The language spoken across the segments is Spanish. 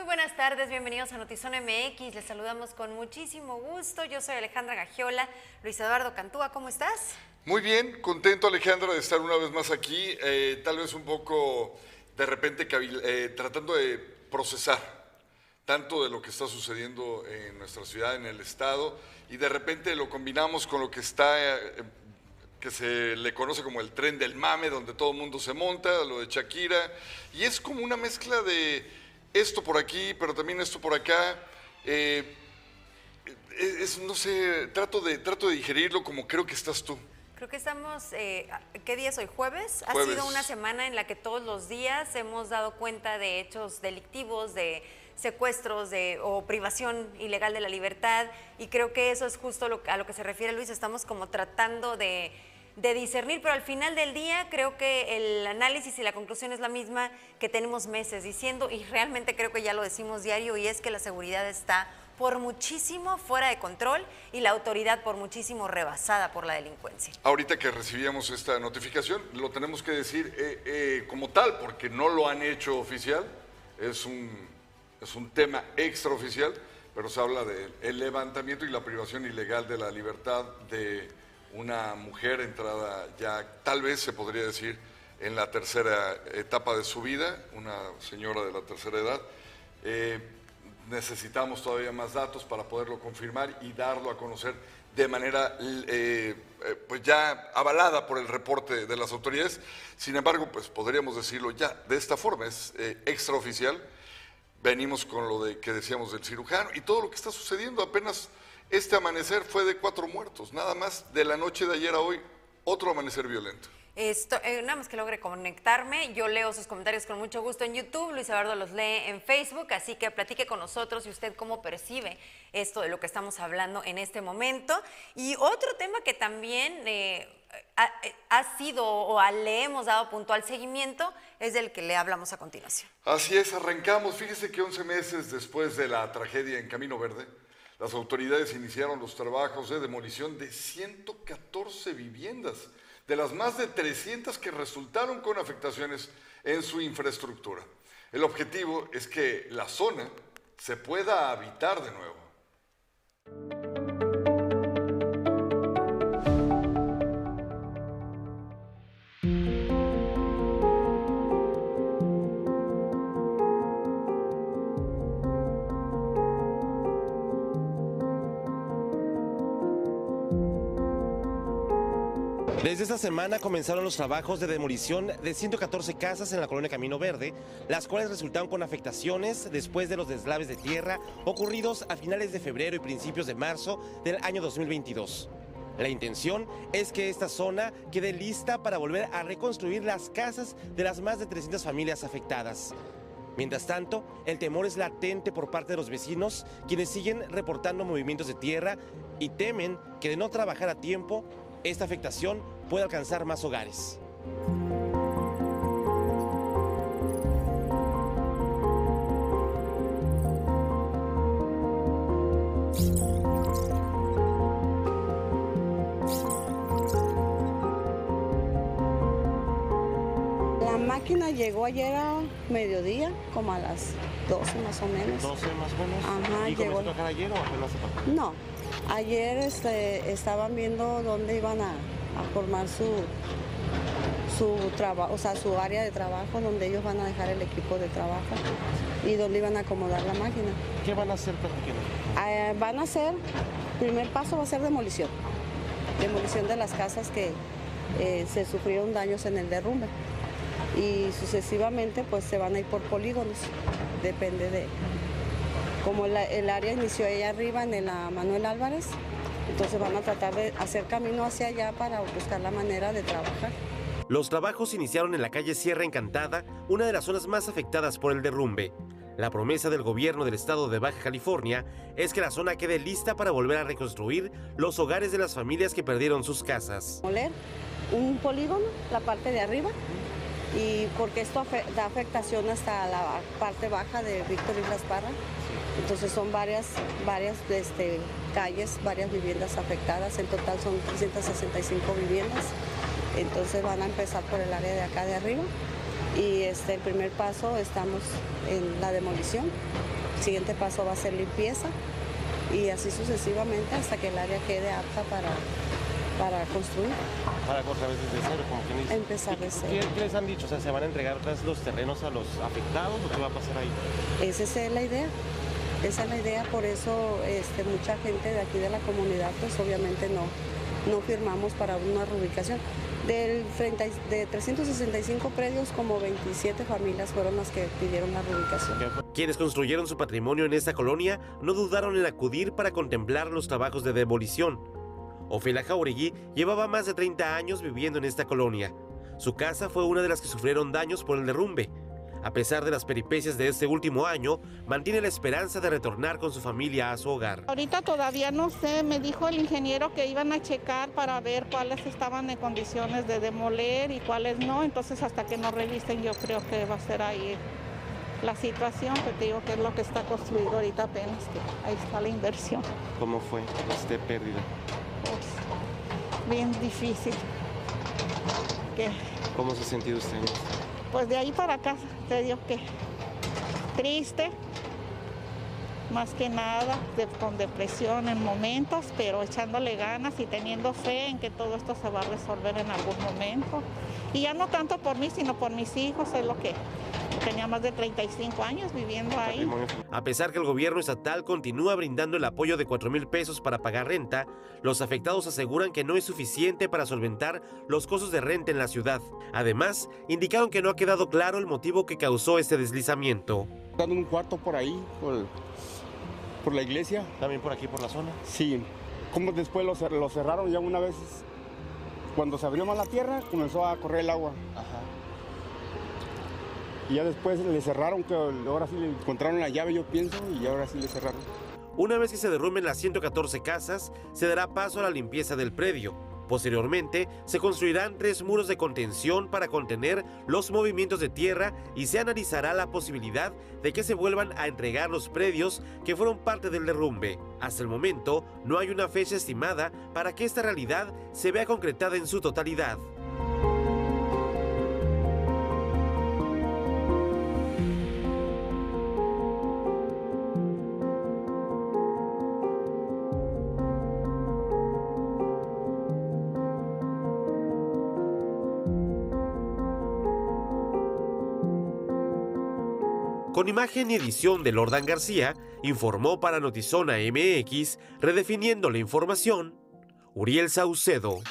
Muy buenas tardes, bienvenidos a Notizón MX. Les saludamos con muchísimo gusto. Yo soy Alejandra Gagiola. Luis Eduardo Cantúa, ¿cómo estás? Muy bien, contento Alejandra de estar una vez más aquí, eh, tal vez un poco de repente eh, tratando de procesar tanto de lo que está sucediendo en nuestra ciudad, en el estado, y de repente lo combinamos con lo que está, eh, que se le conoce como el tren del mame, donde todo el mundo se monta, lo de Shakira, y es como una mezcla de esto por aquí, pero también esto por acá. es, no sé, trato de, trato de digerirlo como creo que estás tú. Creo que estamos, eh, ¿qué día es hoy? ¿Jueves? Ha sido una semana en la que todos los días hemos dado cuenta de hechos delictivos, de secuestros de, o privación ilegal de la libertad y creo que eso es justo lo, a lo que se refiere Luis, estamos como tratando de, de discernir, pero al final del día creo que el análisis y la conclusión es la misma que tenemos meses diciendo y realmente creo que ya lo decimos diario y es que la seguridad está por muchísimo fuera de control y la autoridad por muchísimo rebasada por la delincuencia. Ahorita que recibíamos esta notificación, lo tenemos que decir eh, eh, como tal, porque no lo han hecho oficial, es un, es un tema extraoficial, pero se habla del levantamiento y la privación ilegal de la libertad de una mujer entrada ya, tal vez se podría decir, en la tercera etapa de su vida, una señora de la tercera edad. Eh, necesitamos todavía más datos para poderlo confirmar y darlo a conocer de manera eh, eh, pues ya avalada por el reporte de las autoridades. Sin embargo, pues podríamos decirlo ya de esta forma, es eh, extraoficial. Venimos con lo de que decíamos del cirujano y todo lo que está sucediendo. Apenas este amanecer fue de cuatro muertos, nada más de la noche de ayer a hoy, otro amanecer violento. Esto, eh, nada más que logre conectarme, yo leo sus comentarios con mucho gusto en YouTube, Luis Eduardo los lee en Facebook, así que platique con nosotros y usted cómo percibe esto de lo que estamos hablando en este momento. Y otro tema que también eh, ha, sido o le hemos dado puntual seguimiento es del que le hablamos a continuación. Así es, arrancamos. Fíjese que 11 meses después de la tragedia en Camino Verde, las autoridades iniciaron los trabajos de demolición de 114 viviendas de las más de 300 que resultaron con afectaciones en su infraestructura. El objetivo es que la zona se pueda habitar de nuevo. Desde esta semana comenzaron los trabajos de demolición de 114 casas en la colonia Camino Verde, las cuales resultaron con afectaciones después de los deslaves de tierra ocurridos a finales de febrero y principios de marzo del año 2022. La intención es que esta zona quede lista para volver a reconstruir las casas de las más de 300 familias afectadas. Mientras tanto, el temor es latente por parte de los vecinos, quienes siguen reportando movimientos de tierra y temen que de no trabajar a tiempo esta afectación puede alcanzar más hogares. La máquina llegó ayer a mediodía, como a las 12 más o menos. 12 más o menos. Ajá, ¿Y llegó. comenzó a ayer o apenas No, ayer este, estaban viendo dónde iban a, formar su, su trabajo, o sea, su área de trabajo, donde ellos van a dejar el equipo de trabajo y dónde iban a acomodar la máquina. ¿Qué van a hacer, eh, van a hacer, primer paso va a ser demolición, demolición de las casas que eh, se sufrieron daños en el derrumbe. Y sucesivamente pues se van a ir por polígonos, depende de, como el área inició allá arriba en la Manuel Álvarez, entonces van a tratar de hacer camino hacia allá para buscar la manera de trabajar. Los trabajos iniciaron en la calle Sierra Encantada, una de las zonas más afectadas por el derrumbe. La promesa del gobierno del estado de Baja California es que la zona quede lista para volver a reconstruir los hogares de las familias que perdieron sus casas. Moler un polígono, la parte de arriba, y porque esto da afectación hasta la parte baja de Víctor Islas Parra. Entonces son varias, varias este, calles, varias viviendas afectadas, en total son 365 viviendas. Entonces van a empezar por el área de acá de arriba Y este, el primer paso estamos en la demolición, el siguiente paso va a ser limpieza y así sucesivamente hasta que el área quede apta para, para construir. Para vez desde cero, como quien dice. Empezar de cero. ¿Qué, les han dicho? O sea, ¿se van a entregar los terrenos a los afectados o qué va a pasar ahí? Esa es la idea. Esa es la idea, por eso este, mucha gente de aquí de la comunidad, pues obviamente no, no firmamos para una reubicación. Del de 365 predios, como 27 familias fueron las que pidieron la reubicación. Quienes construyeron su patrimonio en esta colonia no dudaron en acudir para contemplar los trabajos de demolición. Ofelia Jauregui llevaba más de 30 años viviendo en esta colonia. Su casa fue una de las que sufrieron daños por el derrumbe. A pesar de las peripecias de este último año, mantiene la esperanza de retornar con su familia a su hogar. Ahorita todavía no sé, me dijo el ingeniero que iban a checar para ver cuáles estaban en condiciones de demoler y cuáles no, entonces hasta que nos revisen yo creo que va a ser ahí la situación, que te digo que es lo que está construido ahorita apenas, que ahí está la inversión. ¿Cómo fue este pérdida? Pues, bien difícil. ¿Cómo se ha sentido usted? Pues de ahí para acá te digo que triste, más que nada, con depresión en momentos, pero echándole ganas y teniendo fe en que todo esto se va a resolver en algún momento. Y ya no tanto por mí, sino por mis hijos, es lo que tenía más de 35 años viviendo ahí. A pesar que el gobierno estatal continúa brindando el apoyo de 4 mil pesos para pagar renta, los afectados aseguran que no es suficiente para solventar los costos de renta en la ciudad. Además, indicaron que no ha quedado claro el motivo que causó este deslizamiento. Dando un cuarto por ahí, por, la iglesia. ¿También por aquí, por la zona? Sí. Como después lo, lo cerraron ya una vez cuando se abrió más la tierra, comenzó a correr el agua. Y ya después le cerraron, que ahora sí le encontraron la llave, yo pienso, y ahora sí le cerraron. Una vez que se derrumben las 114 casas, se dará paso a la limpieza del predio. Posteriormente, se construirán tres muros de contención para contener los movimientos de tierra y se analizará la posibilidad de que se vuelvan a entregar los predios que fueron parte del derrumbe. Hasta el momento, no hay una fecha estimada para que esta realidad se vea concretada en su totalidad. Con imagen y edición de Lordan García, informó para Notizona MX, redefiniendo la información, Uriel Saucedo.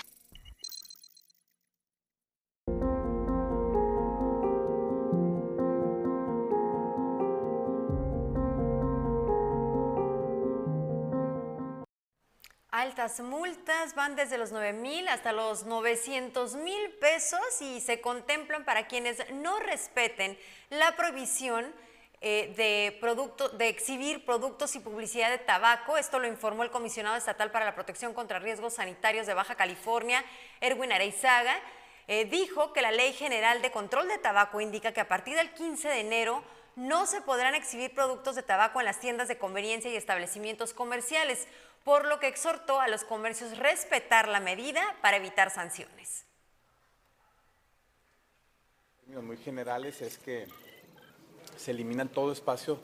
Altas multas van desde los 9 mil hasta los 900 mil pesos y se contemplan para quienes no respeten la prohibición eh, de, de exhibir productos y publicidad de tabaco. Esto lo informó el comisionado estatal para la protección contra riesgos sanitarios de Baja California, Erwin Areizaga. Eh, dijo que la Ley General de Control de Tabaco indica que a partir del 15 de enero no se podrán exhibir productos de tabaco en las tiendas de conveniencia y establecimientos comerciales, por lo que exhortó a los comercios respetar la medida para evitar sanciones. Muy generales es que se eliminan todo espacio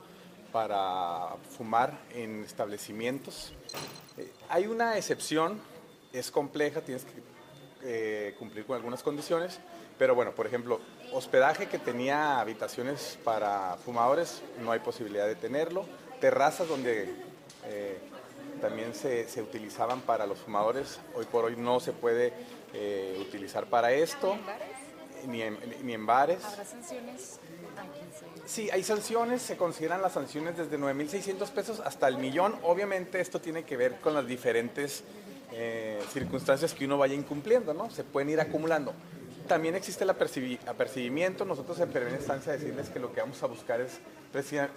para fumar en establecimientos. Eh, hay una excepción, es compleja, tienes que eh, cumplir con algunas condiciones, pero bueno, por ejemplo, hospedaje que tenía habitaciones para fumadores, no hay posibilidad de tenerlo. Terrazas donde eh, también se, utilizaban para los fumadores, hoy por hoy no se puede utilizar para esto. Ni en, ni en bares. ¿Habrá sanciones? Sí, hay sanciones, se consideran las sanciones desde 9.600 pesos hasta el millón. Obviamente esto tiene que ver con las diferentes eh, circunstancias que uno vaya incumpliendo, ¿no? Se pueden ir acumulando. También existe el apercibimiento. Nosotros en primera instancia decirles que lo que vamos a buscar es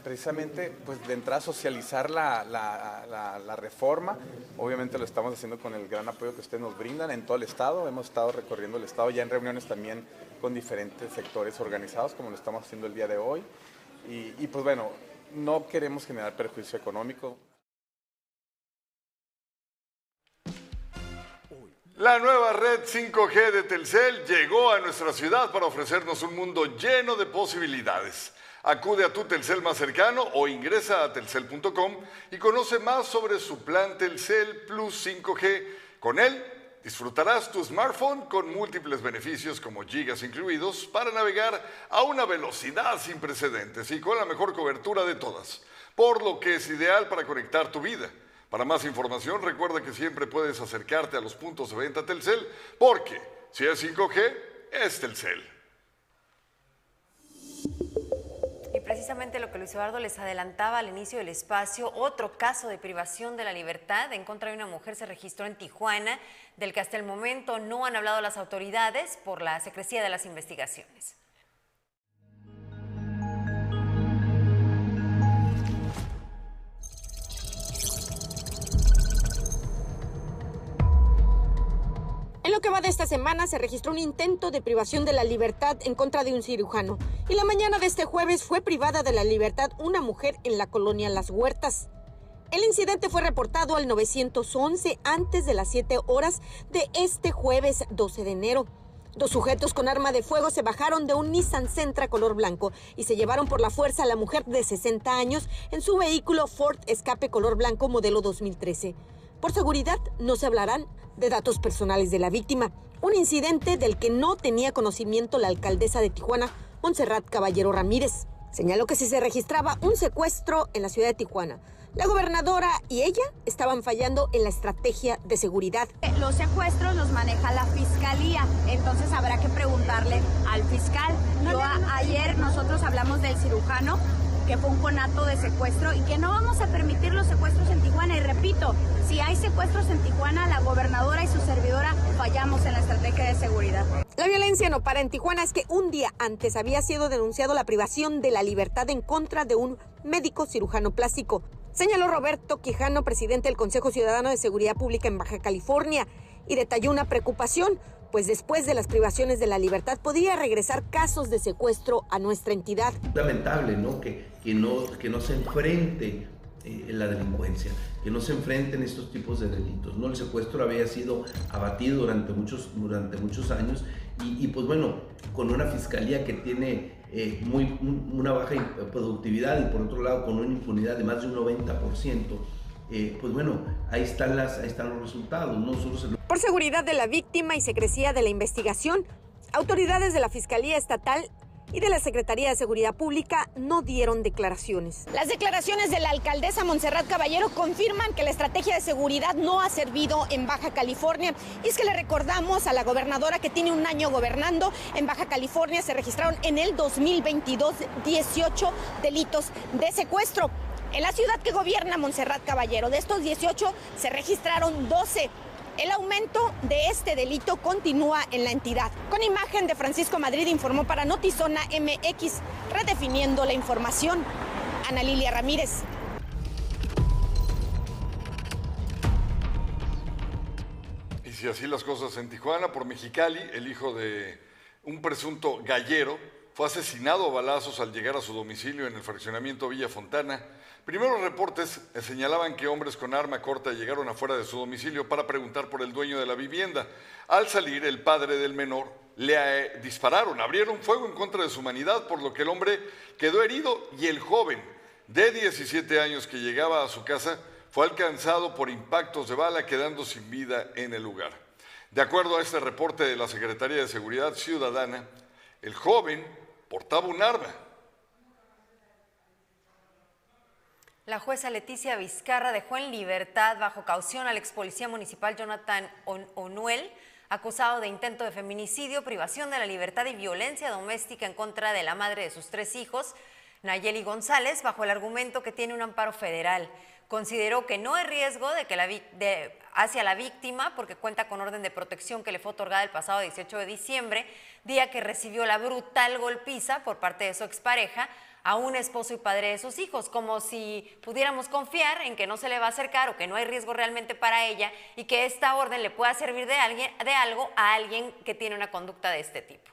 precisamente, pues de entrada socializar la, reforma. Obviamente lo estamos haciendo con el gran apoyo que ustedes nos brindan en todo el estado. Hemos estado recorriendo el estado ya en reuniones también con diferentes sectores organizados, como lo estamos haciendo el día de hoy. Y pues bueno, no queremos generar perjuicio económico. La nueva red 5G de Telcel llegó a nuestra ciudad para ofrecernos un mundo lleno de posibilidades. Acude a tu Telcel más cercano o ingresa a telcel.com y conoce más sobre su plan Telcel Plus 5G. Con él disfrutarás tu smartphone con múltiples beneficios como gigas incluidos para navegar a una velocidad sin precedentes y con la mejor cobertura de todas, por lo que es ideal para conectar tu vida. Para más información, recuerda que siempre puedes acercarte a los puntos de venta Telcel, porque si es 5G, es Telcel. Y precisamente lo que Luis Eduardo les adelantaba al inicio del espacio, otro caso de privación de la libertad en contra de una mujer se registró en Tijuana, del que hasta el momento no han hablado las autoridades por la secrecía de las investigaciones. Lo que va de esta semana se registró un intento de privación de la libertad en contra de un cirujano y la mañana de este jueves fue privada de la libertad una mujer en la colonia Las Huertas. El incidente fue reportado al 911 antes de las 7 horas de este jueves 12 de enero. Dos sujetos con arma de fuego se bajaron de un Nissan Sentra color blanco y se llevaron por la fuerza a la mujer de 60 años en su vehículo Ford Escape color blanco modelo 2013. Por seguridad, no se hablarán de datos personales de la víctima, un incidente del que no tenía conocimiento la alcaldesa de Tijuana, Montserrat Caballero Ramírez. Señaló que si se registraba un secuestro en la ciudad de Tijuana, la gobernadora y ella estaban fallando en la estrategia de seguridad. Los secuestros los maneja la fiscalía, entonces habrá que preguntarle al fiscal. Yo ayer nosotros hablamos del cirujano que fue un conato de secuestro y que no vamos a permitir los secuestros en Tijuana. Y repito, si hay secuestros en Tijuana, la gobernadora y su servidora fallamos en la estrategia de seguridad. La violencia no para en Tijuana es que un día antes había sido denunciado la privación de la libertad en contra de un médico cirujano plástico. Señaló Roberto Quijano, presidente del Consejo Ciudadano de Seguridad Pública en Baja California, y detalló una preocupación pues después de las privaciones de la libertad podría regresar casos de secuestro a nuestra entidad. Lamentable, ¿no? Que, que, no, que no se enfrente eh, la delincuencia, que no se enfrenten estos tipos de delitos. ¿no? El secuestro había sido abatido durante muchos, durante muchos años y, pues bueno, con una fiscalía que tiene eh, muy, una baja productividad y por otro lado con una impunidad de más de un 90%, eh, pues bueno, ahí están, las, ahí están los resultados. Nosotros... Por seguridad de la víctima y secrecía de la investigación, autoridades de la Fiscalía Estatal y de la Secretaría de Seguridad Pública no dieron declaraciones. Las declaraciones de la alcaldesa Montserrat Caballero confirman que la estrategia de seguridad no ha servido en Baja California. Y es que le recordamos a la gobernadora que tiene un año gobernando en Baja California se registraron en el 2022 18 delitos de secuestro. En la ciudad que gobierna Montserrat Caballero, de estos 18 se registraron 12. El aumento de este delito continúa en la entidad. Con imagen de Francisco Madrid informó para Notizona MX, redefiniendo la información. Ana Lilia Ramírez. Y si así las cosas en Tijuana, por Mexicali, el hijo de un presunto gallero fue asesinado a balazos al llegar a su domicilio en el fraccionamiento Villa Fontana. Primeros reportes señalaban que hombres con arma corta llegaron afuera de su domicilio para preguntar por el dueño de la vivienda. Al salir, el padre del menor le eh, dispararon, abrieron fuego en contra de su humanidad, por lo que el hombre quedó herido y el joven de 17 años que llegaba a su casa fue alcanzado por impactos de bala, quedando sin vida en el lugar. De acuerdo a este reporte de la Secretaría de Seguridad Ciudadana, el joven portaba un arma La jueza Leticia Vizcarra dejó en libertad bajo caución al ex policía municipal Jonathan Onuel, acusado de intento de feminicidio, privación de la libertad y violencia doméstica en contra de la madre de sus tres hijos, Nayeli González, bajo el argumento que tiene un amparo federal. Consideró que no hay riesgo de que la, hacia la víctima porque cuenta con orden de protección que le fue otorgada el pasado 18 de diciembre, día que recibió la brutal golpiza por parte de su expareja, a un esposo y padre de sus hijos, como si pudiéramos confiar en que no se le va a acercar o que no hay riesgo realmente para ella y que esta orden le pueda servir de, alguien, de algo a alguien que tiene una conducta de este tipo.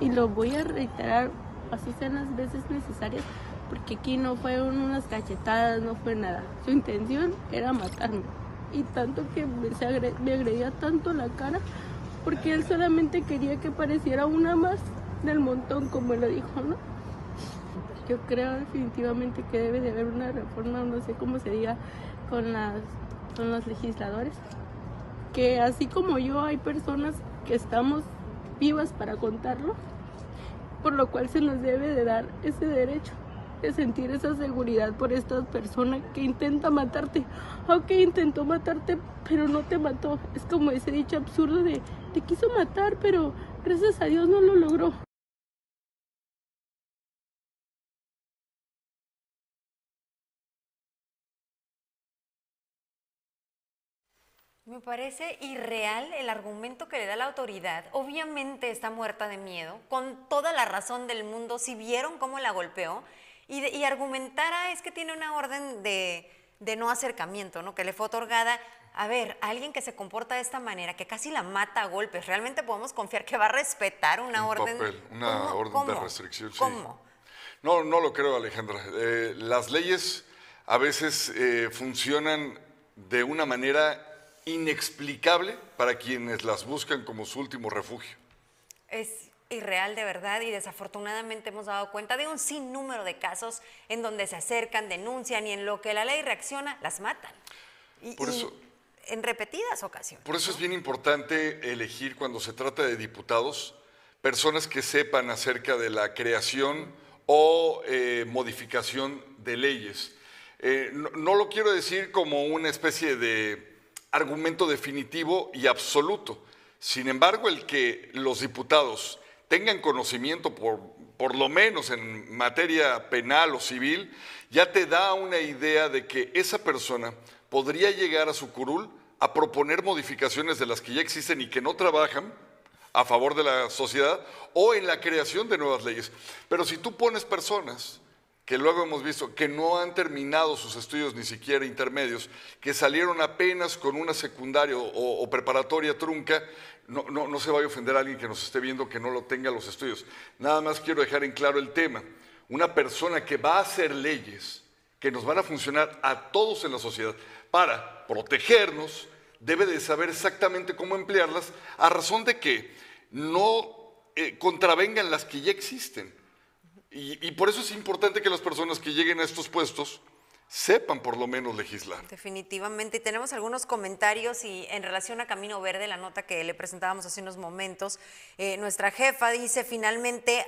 Y lo voy a reiterar, así sean las veces necesarias, porque aquí no fueron unas cachetadas, no fue nada. Su intención era matarme. y tanto que me, me agredía tanto la cara porque él solamente quería que pareciera una más del montón, como lo dijo, ¿no? Yo creo definitivamente que debe de haber una reforma, no sé cómo sería, con, las, con los legisladores, que así como yo hay personas que estamos vivas para contarlo, por lo cual se nos debe de dar ese derecho de sentir esa seguridad por esta persona que intenta matarte. Ok, intentó matarte, pero no te mató. Es como ese dicho absurdo de te quiso matar, pero gracias a Dios no lo logró. Me parece irreal el argumento que le da la autoridad. Obviamente está muerta de miedo, con toda la razón del mundo, si vieron cómo la golpeó, y, y argumentara es que tiene una orden de, no acercamiento, ¿no? que le fue otorgada. A ver, alguien que se comporta de esta manera, que casi la mata a golpes, ¿realmente podemos confiar que va a respetar una orden? una orden de restricción. ¿Cómo? No, no lo creo, Alejandra. Eh, las leyes a veces eh, funcionan de una manera inexplicable para quienes las buscan como su último refugio. Es irreal de verdad y desafortunadamente hemos dado cuenta de un sinnúmero de casos en donde se acercan, denuncian y en lo que la ley reacciona, las matan. Y, por eso, en repetidas ocasiones. Por eso es bien importante elegir cuando se trata de diputados personas que sepan acerca de la creación o eh, modificación de leyes. Eh, no lo quiero decir como una especie de argumento definitivo y absoluto. Sin embargo, el que los diputados tengan conocimiento, por, por lo menos en materia penal o civil, ya te da una idea de que esa persona podría llegar a su curul a proponer modificaciones de las que ya existen y que no trabajan a favor de la sociedad o en la creación de nuevas leyes. Pero si tú pones personas que luego hemos visto que no han terminado sus estudios ni siquiera intermedios, que salieron apenas con una secundaria o, preparatoria trunca, no, no, no, se vaya a ofender a alguien que nos esté viendo que no lo tenga los estudios. Nada más quiero dejar en claro el tema. Una persona que va a hacer leyes que nos van a funcionar a todos en la sociedad para protegernos, debe de saber exactamente cómo emplearlas a razón de que no eh, contravengan las que ya existen. Y, por eso es importante que las personas que lleguen a estos puestos sepan por lo menos legislar. Definitivamente. Y tenemos algunos comentarios y en relación a Camino Verde, la nota que le presentábamos hace unos momentos, eh, nuestra jefa dice finalmente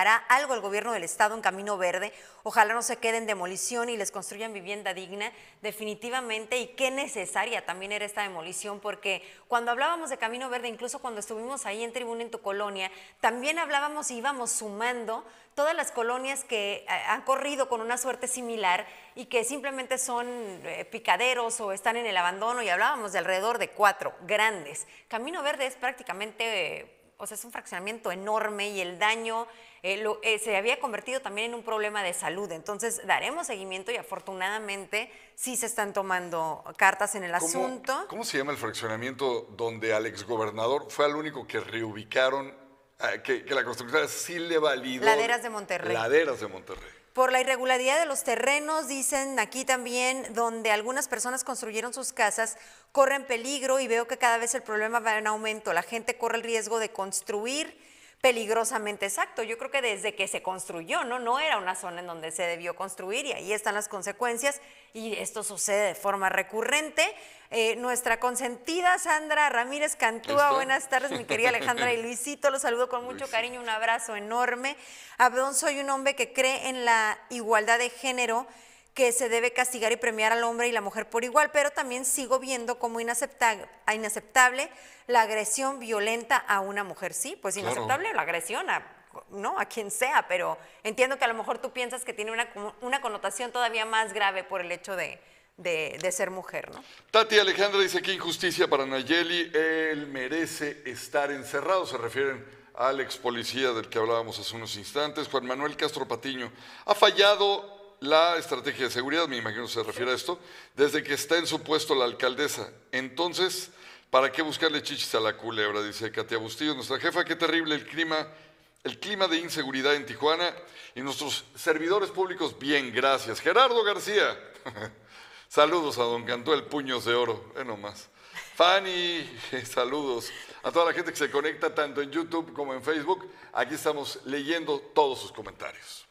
hará algo el gobierno del estado en Camino Verde. Ojalá no se quede en demolición y les construyan vivienda digna. Definitivamente. Y qué necesaria también era esta demolición, porque cuando hablábamos de Camino Verde, incluso cuando estuvimos ahí en Tribuna en tu colonia, también hablábamos y íbamos sumando todas las colonias que eh, han corrido con una suerte similar y que simplemente son eh, picaderos o están en el abandono, y hablábamos de alrededor de cuatro grandes. Camino Verde es prácticamente, o sea, es un fraccionamiento enorme y el daño eh, se había convertido también en un problema de salud. Entonces, daremos seguimiento y afortunadamente sí se están tomando cartas en el asunto. ¿Cómo se llama el fraccionamiento donde al exgobernador fue el único que reubicaron Ah, que, la constructora sí le validó. Laderas de Monterrey. Laderas de Monterrey. Por la irregularidad de los terrenos, dicen aquí también, donde algunas personas construyeron sus casas, corren peligro y veo que cada vez el problema va en aumento. La gente corre el riesgo de construir peligrosamente exacto. Yo creo que desde que se construyó, ¿no? No era una zona en donde se debió construir y ahí están las consecuencias y esto sucede de forma recurrente. Eh, nuestra consentida Sandra Ramírez Cantúa, buenas tardes, mi querida Alejandra y Luisito, los saludo con mucho cariño, un abrazo enorme. Abdón, soy un hombre que cree en la igualdad de género que se debe castigar y premiar al hombre y la mujer por igual, pero también sigo viendo como inaceptable, inaceptable la agresión violenta a una mujer. Sí, pues inaceptable la agresión a, ¿no? a quien sea, pero entiendo que a lo mejor tú piensas que tiene una, una connotación todavía más grave por el hecho de, de, ser mujer, ¿no? Tati Alejandra dice que injusticia para Nayeli, él merece estar encerrado, se refieren al ex policía del que hablábamos hace unos instantes, Juan Manuel Castro Patiño, ha fallado la estrategia de seguridad, me imagino se refiere a esto, desde que está en su puesto la alcaldesa. Entonces, ¿para qué buscarle chichis a la culebra? Dice Katia Bustillo, nuestra jefa, qué terrible el clima, el clima de inseguridad en Tijuana y nuestros servidores públicos, bien, gracias. Gerardo García. Saludos a don Cantuel Puños de Oro, eh nomás. Fanny, saludos a toda la gente que se conecta tanto en YouTube como en Facebook. Aquí estamos leyendo todos sus comentarios.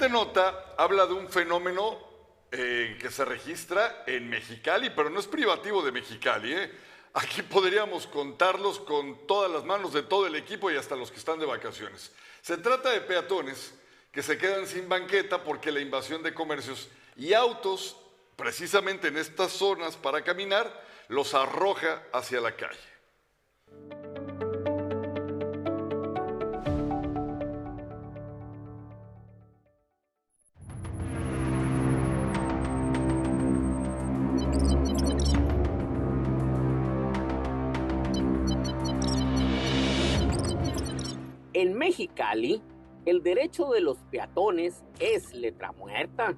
Siguiente nota habla de un fenómeno eh, que se registra en Mexicali, pero no es privativo de Mexicali. ¿eh? Aquí podríamos contarlos con todas las manos de todo el equipo y hasta los que están de vacaciones. Se trata de peatones que se quedan sin banqueta porque la invasión de comercios y autos, precisamente en estas zonas para caminar, los arroja hacia la calle. Mexicali, el derecho de los peatones es letra muerta,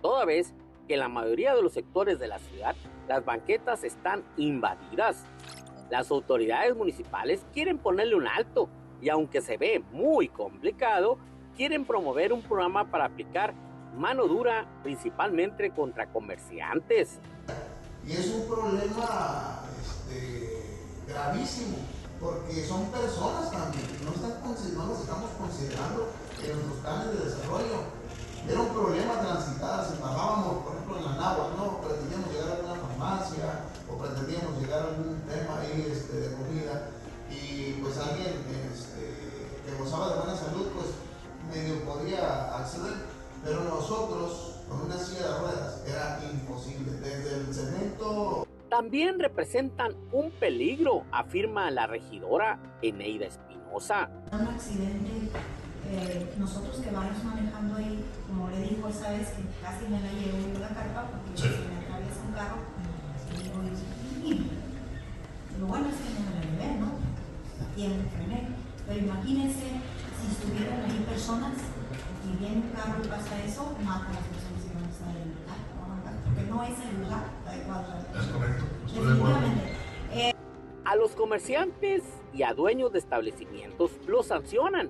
toda vez que en la mayoría de los sectores de la ciudad las banquetas están invadidas. Las autoridades municipales quieren ponerle un alto y aunque se ve muy complicado, quieren promover un programa para aplicar mano dura principalmente contra comerciantes. Y es un problema este, gravísimo porque son personas también, no, están, no las estamos considerando en nuestros planes de desarrollo. Era un problema transitar, si bajábamos, por ejemplo, en la nagua, ¿no? pretendíamos llegar a una farmacia o pretendíamos llegar a algún tema ahí este, de comida y pues alguien este, que gozaba de buena salud, pues medio podía acceder, pero nosotros con una silla de ruedas era imposible, desde el cemento también representan un peligro, afirma la regidora Eneida Espinosa. Un accidente, eh, nosotros que vamos manejando ahí, como le dijo esa vez que casi me la llevo la carpa porque se me atraviesa un carro, y digo, lo bueno es que no me la llevé, ¿no? Y en frené. Pero imagínense si estuvieran ahí personas y viene un carro y pasa eso, mata a las personas que van a estar en el lugar, porque no es el lugar. Es correcto, estoy de acuerdo. Eh, a los comerciantes y a dueños de establecimientos los sancionan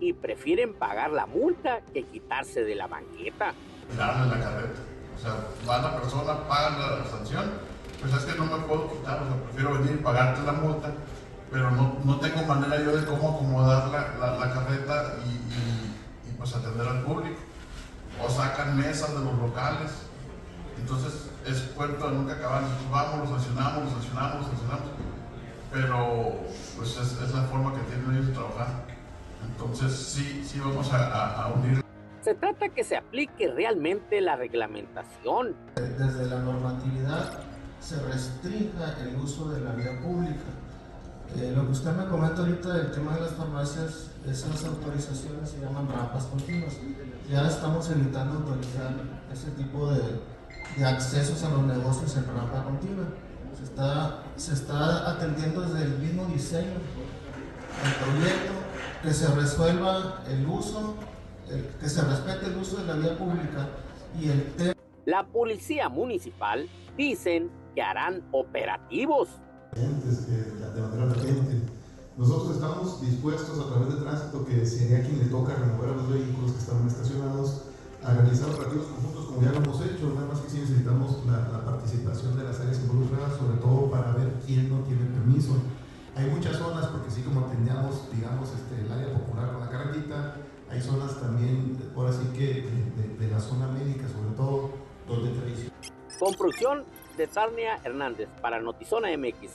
y prefieren pagar la multa que quitarse de la banqueta. Darle la carreta. O sea, va la persona, paga la sanción, pues es que no me puedo quitar, o sea, prefiero venir y pagarte la multa, pero no, no tengo manera yo de cómo acomodar la, la, carreta y, y, y pues atender al público. O sacan mesas de los locales. Entonces, es puerto de nunca acabar. Vamos, lo sancionamos, lo sancionamos, lo sancionamos. Pero pues es, es, la forma que tienen ellos de trabajar. Entonces sí, sí vamos a, a, unir. Se trata que se aplique realmente la reglamentación. Desde la normatividad se restrinja el uso de la vía pública. Eh, lo que usted me comenta ahorita del tema de las farmacias, esas autorizaciones se llaman rampas continuas. Ya estamos evitando autorizar ese tipo de, de accesos a los negocios en rampa continua. Se está, se está atendiendo desde el mismo diseño del proyecto, que se resuelva el uso, el, que se respete el uso de la vía pública y el tema. La policía municipal dicen que harán operativos. De manera. Nosotros estamos dispuestos a través de tránsito, que sería quien le toca remover a los vehículos que estaban estacionados, a realizar operativos conjuntos como ya lo hemos hecho, nada más que sí necesitamos la, la, participación de las áreas involucradas, sobre todo para ver quién no tiene permiso. Hay muchas zonas, porque sí como teníamos, digamos, este, el área popular con la carretita, hay zonas también, por así que, de, de, de, la zona médica, sobre todo, donde tradición. Con producción de Tarnia Hernández para Notizona MX,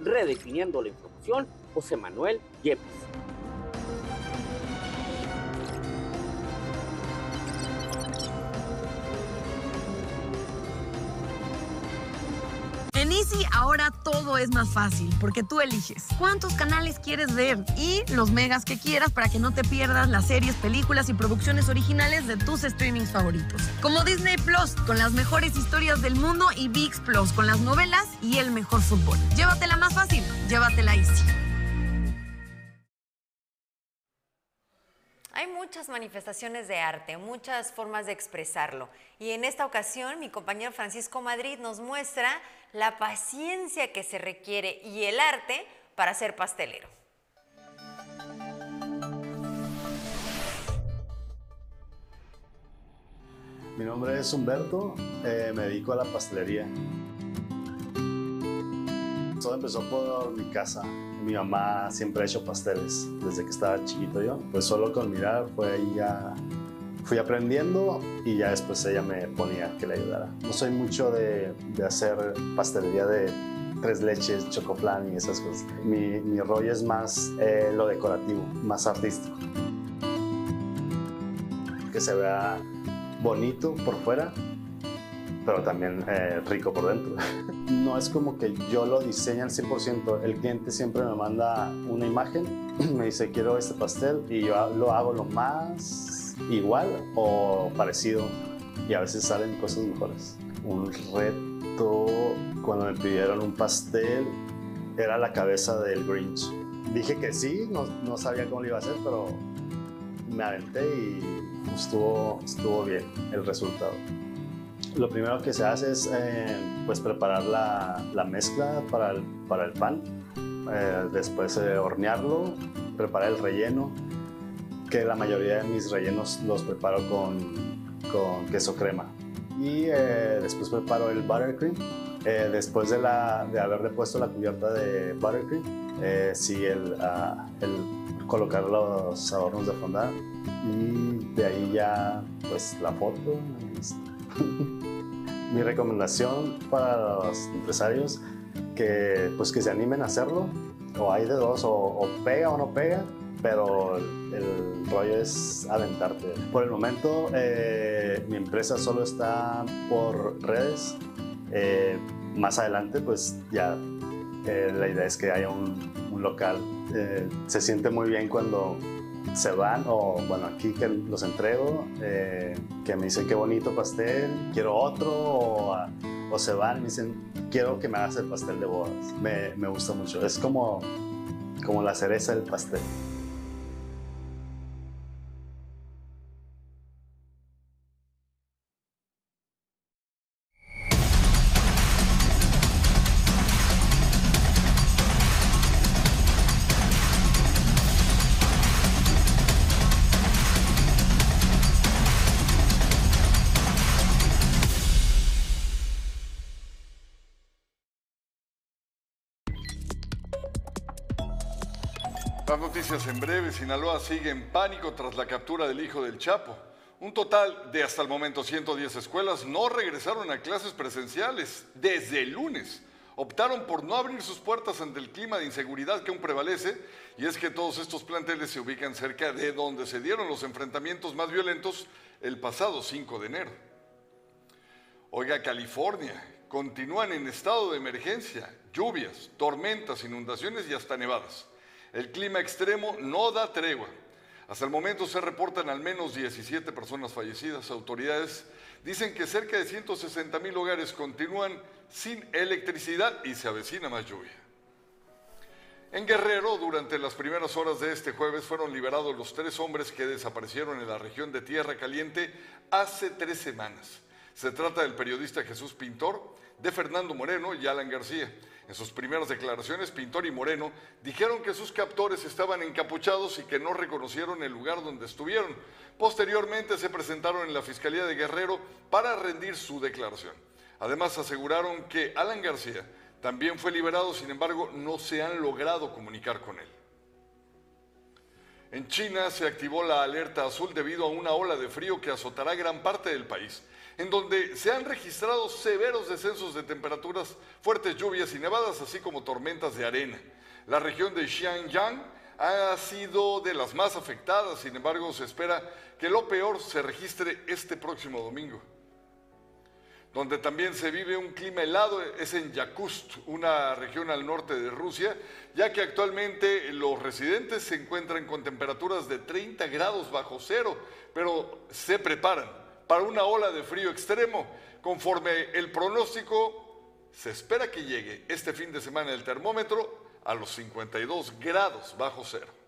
redefiniendo la información, José Manuel Yepes. Easy ahora todo es más fácil porque tú eliges cuántos canales quieres ver y los megas que quieras para que no te pierdas las series, películas y producciones originales de tus streamings favoritos. Como Disney Plus con las mejores historias del mundo y VIX Plus con las novelas y el mejor fútbol. Llévatela más fácil, llévatela Easy. Hay muchas manifestaciones de arte, muchas formas de expresarlo. Y en esta ocasión mi compañero Francisco Madrid nos muestra la paciencia que se requiere y el arte para ser pastelero. Mi nombre es Humberto, eh, me dedico a la pastelería. Todo empezó por mi casa. Mi mamá siempre ha hecho pasteles desde que estaba chiquito yo. Pues solo con mirar fue ya fui aprendiendo y ya después ella me ponía que le ayudara. No soy mucho de, de hacer pastelería de tres leches, chocoflan y esas cosas. Mi, mi rollo es más eh, lo decorativo, más artístico. Que se vea bonito por fuera, pero también eh, rico por dentro. No es como que yo lo diseñe al 100%, el cliente siempre me manda una imagen, me dice quiero este pastel y yo lo hago lo más igual o parecido y a veces salen cosas mejores. Un reto cuando me pidieron un pastel era la cabeza del Grinch. Dije que sí, no, no sabía cómo lo iba a hacer, pero me aventé y estuvo, estuvo bien el resultado. Lo primero que se hace es eh, pues preparar la, la mezcla para el, para el pan, eh, después eh, hornearlo, preparar el relleno, que la mayoría de mis rellenos los preparo con, con queso crema. Y después preparo el buttercream. después de, la, de haberle puesto la cubierta de buttercream, sí, el, ah, el colocar los adornos de fondant y de ahí ya pues la foto. Mi recomendación para los empresarios que pues que se animen a hacerlo o hay de dos o, o pega o no pega pero el, rollo es aventarte. Por el momento eh, mi empresa solo está por redes. Eh, más adelante pues ya eh, la idea es que haya un, un local. se siente muy bien cuando se van o bueno aquí que los entrego eh, que me dicen qué bonito pastel quiero otro o, o, se van me dicen quiero que me hagas el pastel de bodas me, me gusta mucho es como como la cereza del pastel breve. Sinaloa sigue en pánico tras la captura del hijo del Chapo. Un total de hasta el momento 110 escuelas no regresaron a clases presenciales desde el lunes. Optaron por no abrir sus puertas ante el clima de inseguridad que aún prevalece y es que todos estos planteles se ubican cerca de donde se dieron los enfrentamientos más violentos el pasado 5 de enero. Oiga, California, continúan en estado de emergencia, lluvias, tormentas, inundaciones y hasta nevadas. El clima extremo no da tregua. Hasta el momento se reportan al menos 17 personas fallecidas. Autoridades dicen que cerca de 160 mil hogares continúan sin electricidad y se avecina más lluvia. En Guerrero, durante las primeras horas de este jueves, fueron liberados los tres hombres que desaparecieron en la región de Tierra Caliente hace tres semanas. Se trata del periodista Jesús Pintor, de Fernando Moreno y Alan García. En sus primeras declaraciones, Pintor y Moreno dijeron que sus captores estaban encapuchados y que no reconocieron el lugar donde estuvieron. Posteriormente se presentaron en la Fiscalía de Guerrero para rendir su declaración. Además aseguraron que Alan García también fue liberado, sin embargo no se han logrado comunicar con él. En China se activó la alerta azul debido a una ola de frío que azotará gran parte del país en donde se han registrado severos descensos de temperaturas, fuertes lluvias y nevadas, así como tormentas de arena. La región de Xianyang ha sido de las más afectadas, sin embargo se espera que lo peor se registre este próximo domingo. donde también se vive un clima helado, es en Yakutsk, una región al norte de Rusia, ya que actualmente los residentes se encuentran con temperaturas de 30 grados bajo cero, pero se preparan para una ola de frío extremo. Conforme el pronóstico, se espera que llegue este fin de semana el termómetro a los 52 grados bajo cero.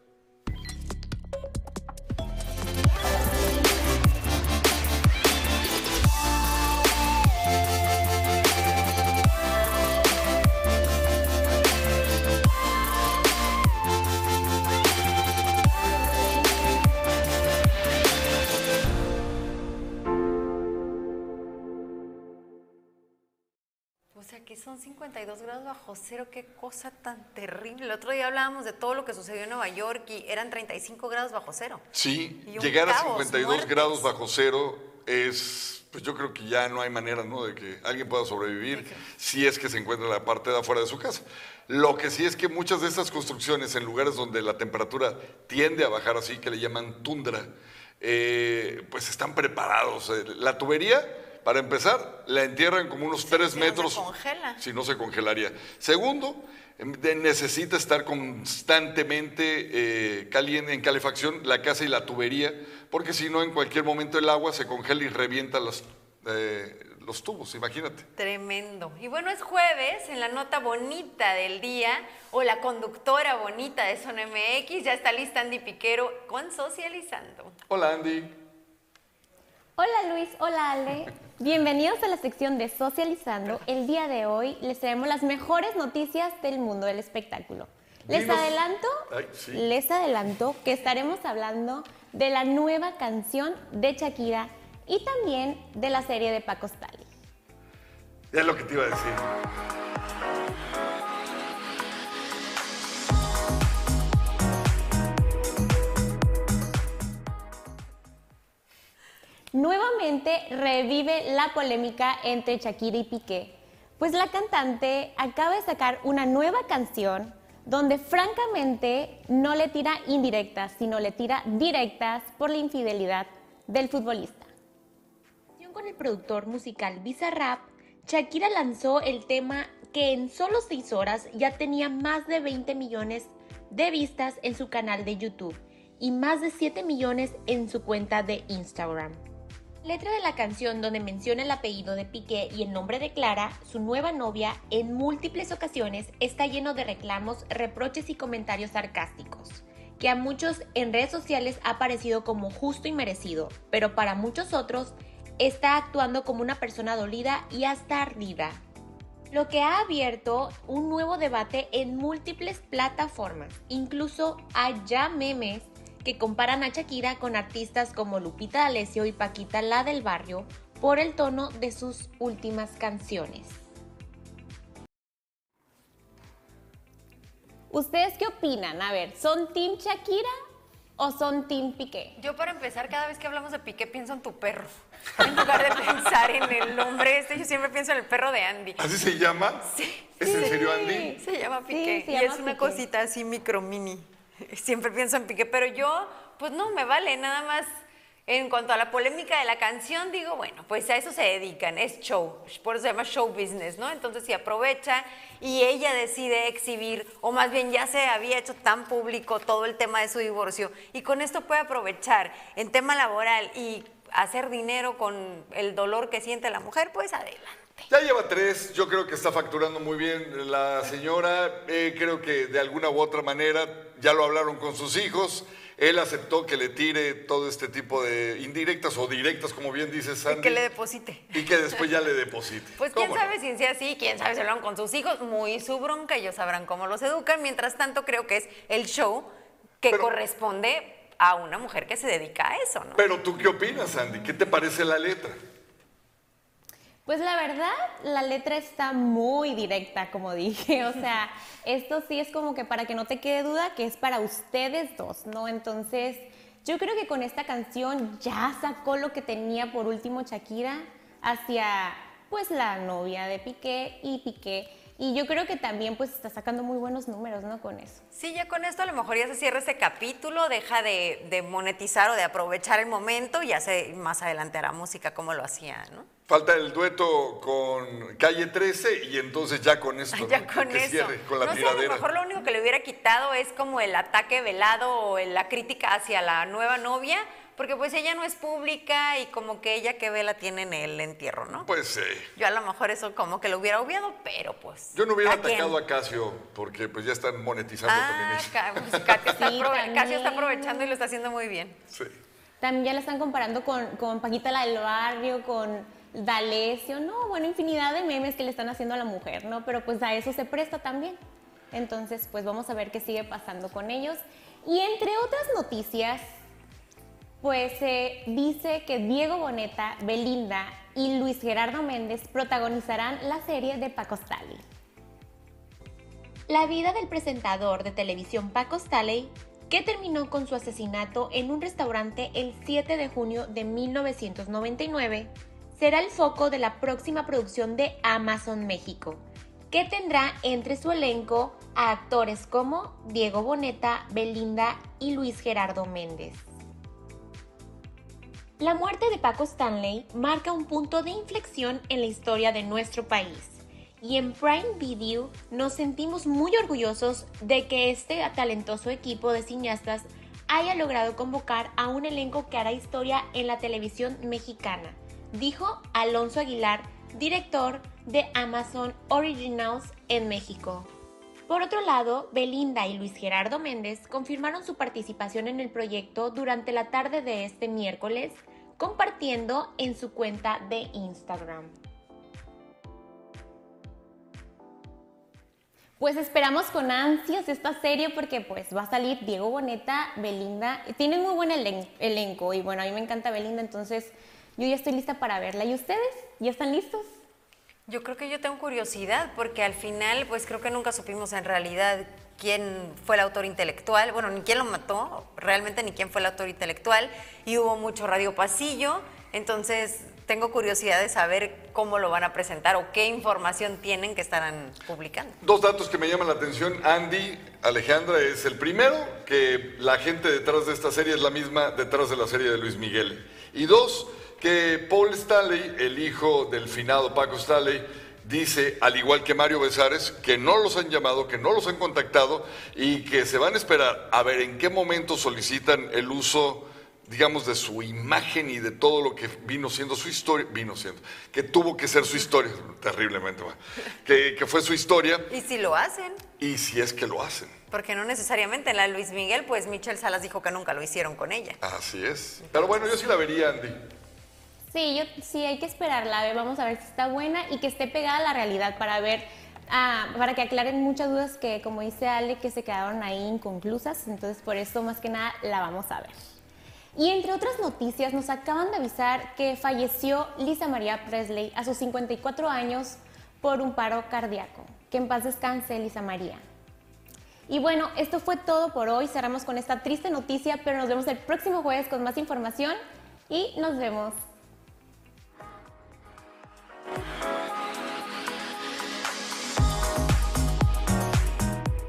Son 52 grados bajo cero, qué cosa tan terrible. El otro día hablábamos de todo lo que sucedió en Nueva York y eran 35 grados bajo cero. Sí, llegar a 52 grados bajo cero es, pues yo creo que ya no hay manera, ¿no? De que alguien pueda sobrevivir si es que se encuentra en la parte de afuera de su casa. Lo que sí es que muchas de estas construcciones en lugares donde la temperatura tiende a bajar así, que le llaman tundra, eh, pues están preparados. Eh, la tubería para empezar, la entierran como unos tres metros. No se congela. Si no se congelaría. Segundo, em, necesita estar constantemente eh, caliente, en calefacción la casa y la tubería, porque si no, en cualquier momento el agua se congela y revienta los, eh, los tubos, imagínate. Tremendo. Y bueno, es jueves, en la nota bonita del día, o la conductora bonita de Son MX, ya está lista Andy Piquero con Socializando. Hola Andy. Hola Luis, hola Ale. Bienvenidos a la sección de Socializando. El día de hoy les traemos las mejores noticias del mundo del espectáculo. Les adelanto, les adelanto que estaremos hablando de la nueva canción de Shakira y también de la serie de Paco Stanley. Es lo que te iba a decir. Nuevamente revive la polémica entre Shakira y Piqué, pues la cantante acaba de sacar una nueva canción donde francamente no le tira indirectas, sino le tira directas por la infidelidad del futbolista. Con el productor musical Bizarrap, Shakira lanzó el tema que en solo 6 horas ya tenía más de 20 millones de vistas en su canal de YouTube y más de 7 millones en su cuenta de Instagram letra de la canción donde menciona el apellido de Piqué y el nombre de Clara, su nueva novia, en múltiples ocasiones está lleno de reclamos, reproches y comentarios sarcásticos, que a muchos en redes sociales ha parecido como justo y merecido, pero para muchos otros está actuando como una persona dolida y hasta ardida. Lo que ha abierto un nuevo debate en múltiples plataformas, incluso hay memes que comparan a Shakira con artistas como Lupita D'Alessio y Paquita La del Barrio por el tono de sus últimas canciones. ¿Ustedes qué opinan? A ver, ¿son Team Shakira o son Team Piqué? Yo para empezar, cada vez que hablamos de Piqué pienso en tu perro. En lugar de pensar en el hombre este, yo siempre pienso en el perro de Andy. ¿Así se llama? Sí. ¿Es en serio Andy? Se llama Piqué. y es una cosita así micro mini. Siempre pienso en Piqué, pero yo, pues no, me vale, nada más. En cuanto a la polémica de la canción, digo, bueno, pues a eso se dedican, es show, por eso se llama show business, ¿no? Entonces si aprovecha y ella decide exhibir, o más bien ya se había hecho tan público todo el tema de su divorcio, y con esto puede aprovechar en tema laboral y hacer dinero con el dolor que siente la mujer, pues adelante. Ya lleva tres, yo creo que está facturando muy bien la señora, eh, creo que de alguna u otra manera ya lo hablaron con sus hijos, él aceptó que le tire todo este tipo de indirectas o directas, como bien dice Sandy. Y que le deposite. Y que después ya le deposite. Pues quién sabe si sea así, quién sabe si hablaron con sus hijos, muy su bronca, ellos sabrán cómo los educan. Mientras tanto, creo que es el show que corresponde a una mujer que se dedica a eso, ¿no? Pero tú qué opinas, Sandy? ¿Qué te parece la letra? Pues la verdad, la letra está muy directa, como dije. O sea, esto sí es como que para que no te quede duda que es para ustedes dos, ¿no? Entonces, yo creo que con esta canción ya sacó lo que tenía por último Shakira hacia pues la novia de Piqué y Piqué Y yo creo que también pues está sacando muy buenos números, ¿no? Con eso. Sí, ya con esto a lo mejor ya se cierra este capítulo, deja de, de monetizar o de aprovechar el momento y ya se más adelante hará música como lo hacía, ¿no? Falta el dueto con Calle 13 y entonces ya con esto, Ya ¿no? con que eso. cierre con la no sé, a tiradera. lo mejor lo único que le hubiera quitado es como el ataque velado o la crítica hacia la nueva novia, porque pues ella no es pública y como que ella que vela tiene en el entierro, ¿no? Pues eh, Yo a lo mejor eso como que lo hubiera obviado, pero pues... yo no hubiera ¿a quién? atacado a Casio porque pues ya están monetizando Ah, también. Ca- pues, Katia está Sí, Casio está aprovechando y lo está haciendo muy bien. Sí. También ya la están comparando con, con Paquita la del barrio, con D'Alessio, no, bueno, infinidad de memes que le están haciendo a la mujer, ¿no? Pero pues a eso se presta también. Entonces, pues vamos a ver qué sigue pasando con ellos. Y entre otras noticias, pues se dice que Diego Boneta, Belinda y Luis Gerardo Méndez protagonizarán la serie de Paco Stanley. La vida del presentador de televisión Paco Stanley, que terminó con su asesinato en un restaurante el 7 de junio de 1999, será el foco de la próxima producción de Amazon México, que tendrá entre su elenco a actores como Diego Boneta, Belinda y Luis Gerardo Méndez. La muerte de Paco Stanley marca un punto de inflexión en la historia de nuestro país. Y en Prime Video nos sentimos muy orgullosos de que este talentoso equipo de cineastas haya logrado convocar a un elenco que hará historia en la televisión mexicana, dijo Alonso Aguilar, director de Amazon Originals en México. Por otro lado, Belinda y Luis Gerardo Méndez confirmaron su participación en el proyecto durante la tarde de este miércoles, compartiendo en su cuenta de Instagram. Pues esperamos con ansias esta serie porque pues va a salir Diego Boneta, Belinda, tienen muy buen elen- elenco y bueno, a mí me encanta Belinda, entonces yo ya estoy lista para verla. ¿Y ustedes? ¿Ya están listos? Yo creo que yo tengo curiosidad porque al final pues creo que nunca supimos en realidad quién fue el autor intelectual, bueno, ni quién lo mató, realmente ni quién fue el autor intelectual y hubo mucho radio pasillo, entonces tengo curiosidad de saber cómo lo van a presentar o qué información tienen que estarán publicando. Dos datos que me llaman la atención. Andy, Alejandra, es el primero, que la gente detrás de esta serie es la misma detrás de la serie de Luis Miguel. Y dos, que Paul Stanley, el hijo del finado Paco Stanley, dice, al igual que Mario Besares, que no los han llamado, que no los han contactado y que se van a esperar a ver en qué momento solicitan el uso digamos, de su imagen y de todo lo que vino siendo su historia, vino siendo, que tuvo que ser su historia, terriblemente mal, que, que fue su historia, Y si lo hacen, y si es que lo hacen. porque no necesariamente en la Luis Miguel, pues Michelle Salas dijo que nunca lo hicieron con ella. Así es. Pero bueno, yo sí la vería, Andy. Sí, yo, sí, hay que esperarla, vamos a ver si está buena y que esté pegada a la realidad para ver, ah, para que aclaren muchas dudas que, como dice Ale, que se quedaron ahí inconclusas, entonces por eso más que nada la vamos a ver. Y entre otras noticias, nos acaban de avisar que falleció Lisa María Presley a sus 54 años por un paro cardíaco. Que en paz descanse, Lisa María. Y bueno, esto fue todo por hoy. Cerramos con esta triste noticia, pero nos vemos el próximo jueves con más información y nos vemos.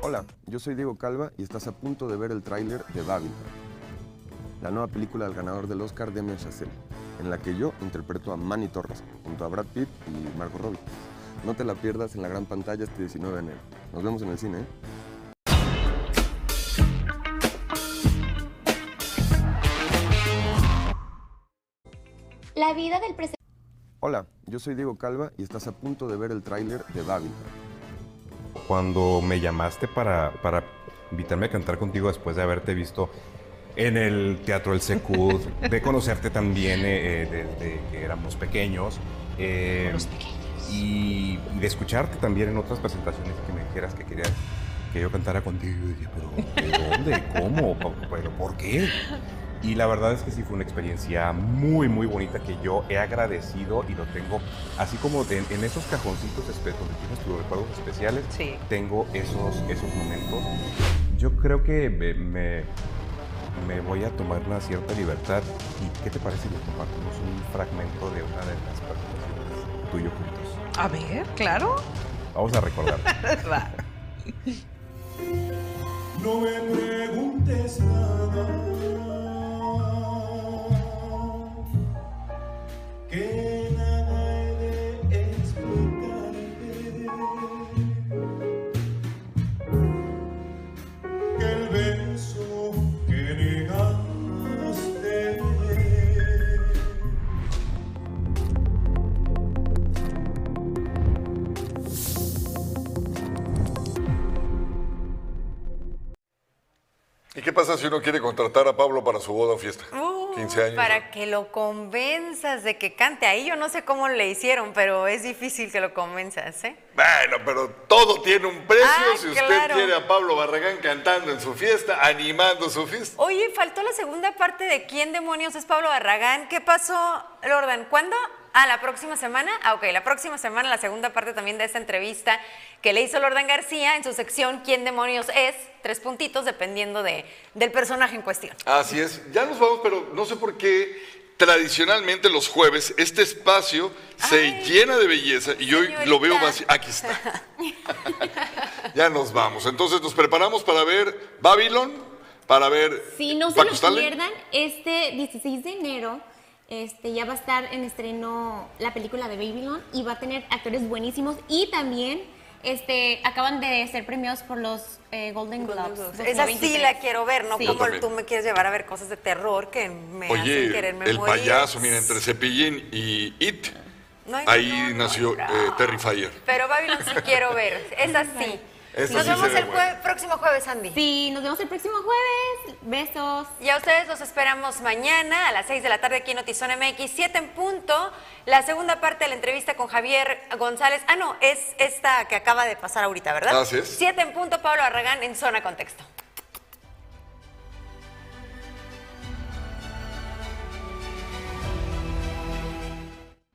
Hola, yo soy Diego Calva y estás a punto de ver el tráiler de Babylon, la nueva película del ganador del Oscar Damien Chazelle, en la que yo interpreto a Manny Torres junto a Brad Pitt y Margot Robbie. No te la pierdas en la gran pantalla este 19 de enero. Nos vemos en el cine. ¿eh? La vida del presidente. Hola, yo soy Diego Calva y estás a punto de ver el tráiler de Babylon. Cuando me llamaste para, para invitarme a cantar contigo después de haberte visto en el Teatro El Secud, de conocerte también eh, eh, desde que éramos pequeños. eh, Y, y de escucharte también en otras presentaciones que me dijeras que querías que yo cantara contigo. Y dije, pero ¿de dónde? ¿Cómo? ¿Pero por qué? Y la verdad es que sí fue una experiencia muy, muy bonita que yo he agradecido y lo tengo, así como de- en esos cajoncitos donde tienes tus recuerdos especiales, tengo esos, esos momentos. Yo creo que me, me, me voy a tomar una cierta libertad. ¿Y qué te parece si compartimos un fragmento de una de las participaciones tuyo juntos? A ver, claro. Vamos a recordar. No me preguntes nada. Que pasa si uno quiere contratar a Pablo para su boda o fiesta? Uh, 15 años. Para que lo convenzas de que cante. Ahí yo no sé cómo le hicieron, pero es difícil que lo convenzas, ¿eh? Bueno, pero todo tiene un precio. Ah, si usted claro. quiere a Pablo Barragán cantando en su fiesta, animando su fiesta. Oye, faltó la segunda parte de quién demonios es Pablo Barragán. ¿Qué pasó, Lordan? ¿Cuándo? Ah, la próxima semana. Ah, ok, la próxima semana, la segunda parte también de esta entrevista que le hizo Lordan García en su sección ¿Quién demonios es? Tres puntitos dependiendo de, del personaje en cuestión. Así es. Ya nos vamos, pero no sé por qué tradicionalmente los jueves este espacio se llena de belleza y hoy lo veo vacío. Aquí está. ya nos vamos. Entonces nos preparamos para ver Babylon, para ver Si no se lo pierdan, este 16 de enero este, ya va a estar en estreno la película de Babylon y va a tener actores buenísimos y también este, acaban de ser premiados por los eh, Golden Globes. Esa sí 2023. la quiero ver, no Sí. Como tú me quieres llevar a ver cosas de terror que me hacen Oye, quererme el morir. payaso, mira, entre Cepillín y It, No, ahí no, nació no. eh, Terrifier. Pero Babylon sí quiero ver, esa sí. Nos sí vemos el jue- próximo jueves, Andy. Sí, nos vemos el próximo jueves. Besos. Y a ustedes los esperamos mañana a las 6 de la tarde aquí en Notizón MX, 7 en punto. La segunda parte de la entrevista con Javier González. Ah, no, es esta que acaba de pasar ahorita, ¿verdad? Así es. 7 en punto, Pablo Arragán en Zona Contexto.